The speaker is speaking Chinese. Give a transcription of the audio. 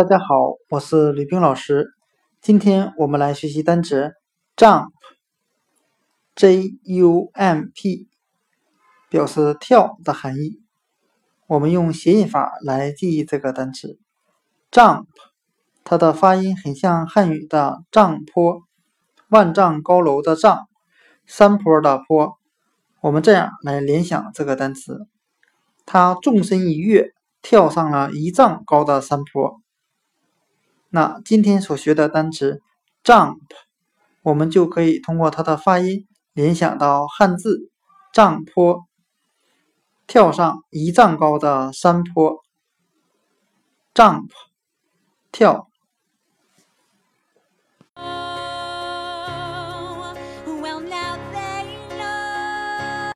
大家好，我是吕冰老师。今天我们来学习单词 jump，j u m p，表示跳的含义。我们用谐音法来记忆这个单词 jump，它的发音很像汉语的丈坡，万丈高楼的丈，山坡的坡。我们这样来联想这个单词，他纵身一跃，跳上了一丈高的山坡。那今天所学的单词 jump，我们就可以通过它的发音联想到汉字丈坡，跳上一丈高的山坡。jump，跳。